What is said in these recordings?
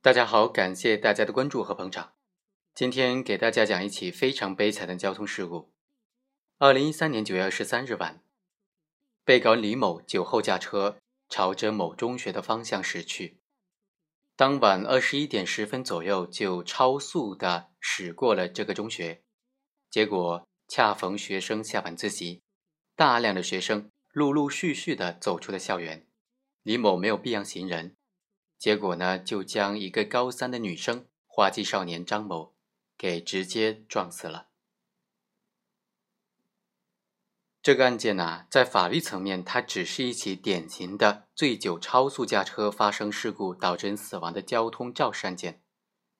大家好，感谢大家的关注和捧场。今天给大家讲一起非常悲惨的交通事故。二零一三年九月二十三日晚，被告李某酒后驾车，朝着某中学的方向驶去。当晚二十一点十分左右，就超速的驶过了这个中学。结果恰逢学生下晚自习，大量的学生陆陆续续的走出了校园。李某没有避让行人。结果呢，就将一个高三的女生花季少年张某给直接撞死了。这个案件呢，在法律层面，它只是一起典型的醉酒超速驾车发生事故导致人死亡的交通肇事案件，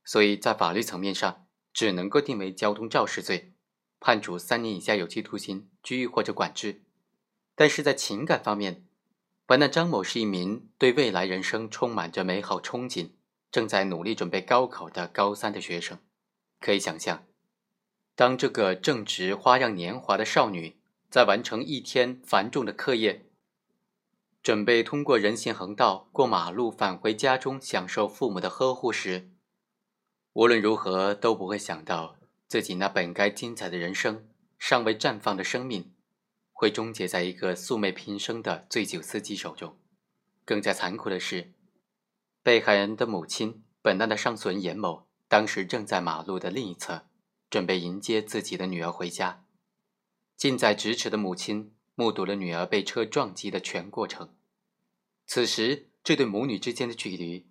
所以在法律层面上只能够定为交通肇事罪，判处三年以下有期徒刑、拘役或者管制。但是在情感方面，本案张某是一名对未来人生充满着美好憧憬、正在努力准备高考的高三的学生。可以想象，当这个正值花样年华的少女在完成一天繁重的课业，准备通过人行横道过马路返回家中享受父母的呵护时，无论如何都不会想到自己那本该精彩的人生、尚未绽放的生命。会终结在一个素昧平生的醉酒司机手中。更加残酷的是，被害人的母亲本案的上诉人严某，当时正在马路的另一侧，准备迎接自己的女儿回家。近在咫尺的母亲目睹了女儿被车撞击的全过程。此时，这对母女之间的距离，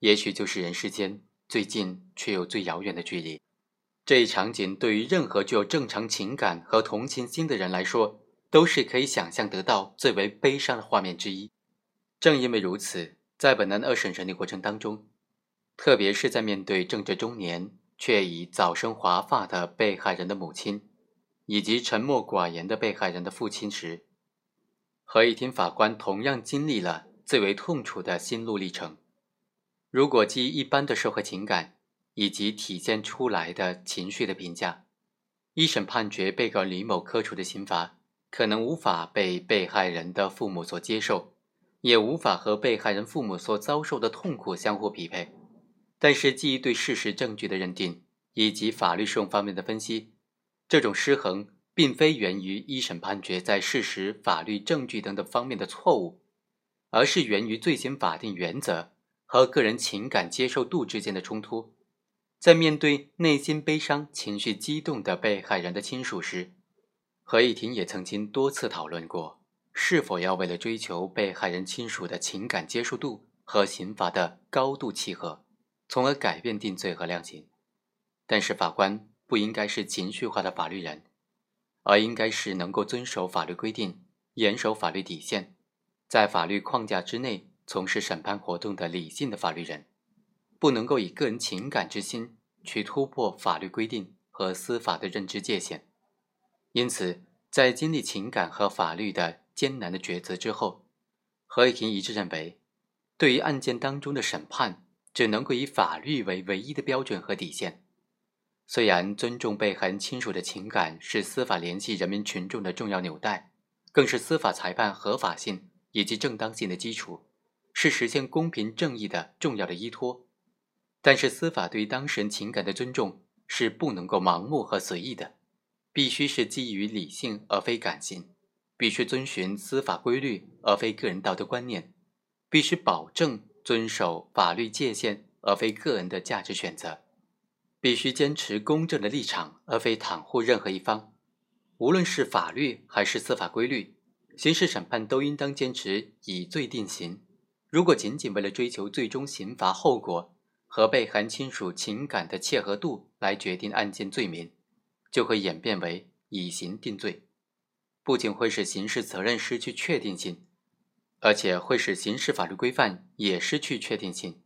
也许就是人世间最近却又最遥远的距离。这一场景对于任何具有正常情感和同情心的人来说，都是可以想象得到最为悲伤的画面之一。正因为如此，在本案二审审理过程当中，特别是在面对正值中年却已早生华发的被害人的母亲，以及沉默寡言的被害人的父亲时，合议庭法官同样经历了最为痛楚的心路历程。如果基于一般的社会情感以及体现出来的情绪的评价，一审判决被告李某科处的刑罚。可能无法被被害人的父母所接受，也无法和被害人父母所遭受的痛苦相互匹配。但是，基于对事实证据的认定以及法律适用方面的分析，这种失衡并非源于一审判决在事实、法律证据等等方面的错误，而是源于罪行法定原则和个人情感接受度之间的冲突。在面对内心悲伤、情绪激动的被害人的亲属时，合议庭也曾经多次讨论过，是否要为了追求被害人亲属的情感接受度和刑罚的高度契合，从而改变定罪和量刑。但是，法官不应该是情绪化的法律人，而应该是能够遵守法律规定、严守法律底线，在法律框架之内从事审判活动的理性的法律人，不能够以个人情感之心去突破法律规定和司法的认知界限。因此，在经历情感和法律的艰难的抉择之后，合议庭一致认为，对于案件当中的审判，只能够以法律为唯一的标准和底线。虽然尊重被害人亲属的情感是司法联系人民群众的重要纽带，更是司法裁判合法性以及正当性的基础，是实现公平正义的重要的依托，但是司法对于当事人情感的尊重是不能够盲目和随意的。必须是基于理性而非感性，必须遵循司法规律而非个人道德观念，必须保证遵守法律界限而非个人的价值选择，必须坚持公正的立场而非袒护任何一方。无论是法律还是司法规律，刑事审判都应当坚持以罪定刑。如果仅仅为了追求最终刑罚后果和被害亲属情感的切合度来决定案件罪名，就会演变为以刑定罪，不仅会使刑事责任失去确定性，而且会使刑事法律规范也失去确定性。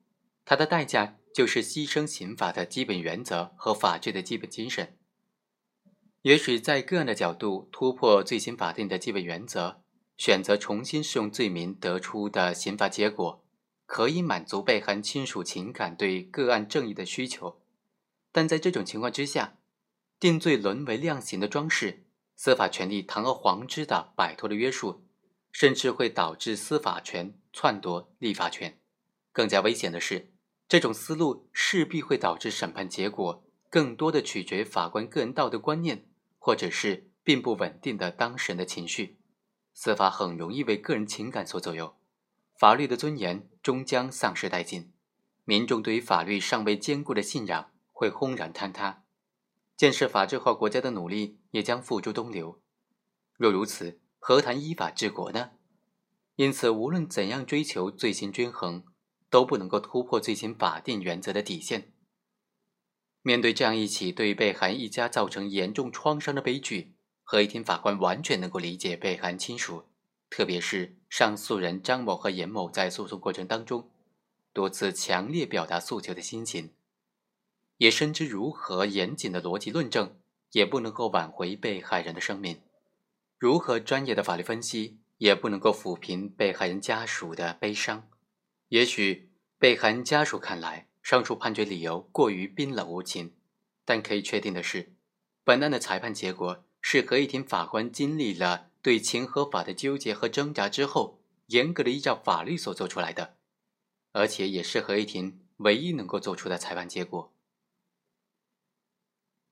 它的代价就是牺牲刑法的基本原则和法治的基本精神。也许在个案的角度突破罪行法定的基本原则，选择重新适用罪名得出的刑罚结果，可以满足被害人亲属情感对个案正义的需求，但在这种情况之下。定罪沦为量刑的装饰，司法权力堂而皇之的摆脱了约束，甚至会导致司法权篡夺立法权。更加危险的是，这种思路势必会导致审判结果更多的取决法官个人道德观念，或者是并不稳定的当事人的情绪。司法很容易为个人情感所左右，法律的尊严终将丧失殆尽，民众对于法律尚未坚固的信仰会轰然坍塌，建设法治化国家的努力也将付诸东流。若如此，何谈依法治国呢？因此，无论怎样追求罪行均衡，都不能够突破罪行法定原则的底线。面对这样一起对被害一家造成严重创伤的悲剧，合议庭法官完全能够理解被害亲属，特别是上诉人张某和严某在诉讼过程当中多次强烈表达诉求的心情，也深知如何严谨的逻辑论证也不能够挽回被害人的生命，如何专业的法律分析。也不能够抚平被害人家属的悲伤。也许被害人家属看来，上述判决理由过于冰冷无情，但可以确定的是，本案的裁判结果是合议庭法官经历了对情和法的纠结和挣扎之后，严格的依照法律所做出来的，而且也是合议庭唯一能够做出的裁判结果。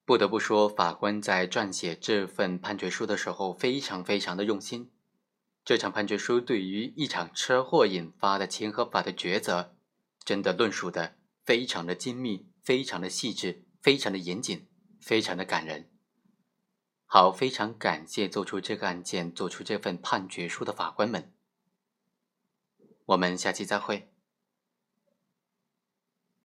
不得不说，法官在撰写这份判决书的时候，非常非常的用心。这场判决书对于一场车祸引发的情和法的抉择，真的论述的非常的精密，非常的细致，非常的严谨，非常的感人。好，非常感谢做出这个案件、做出这份判决书的法官们。我们下期再会。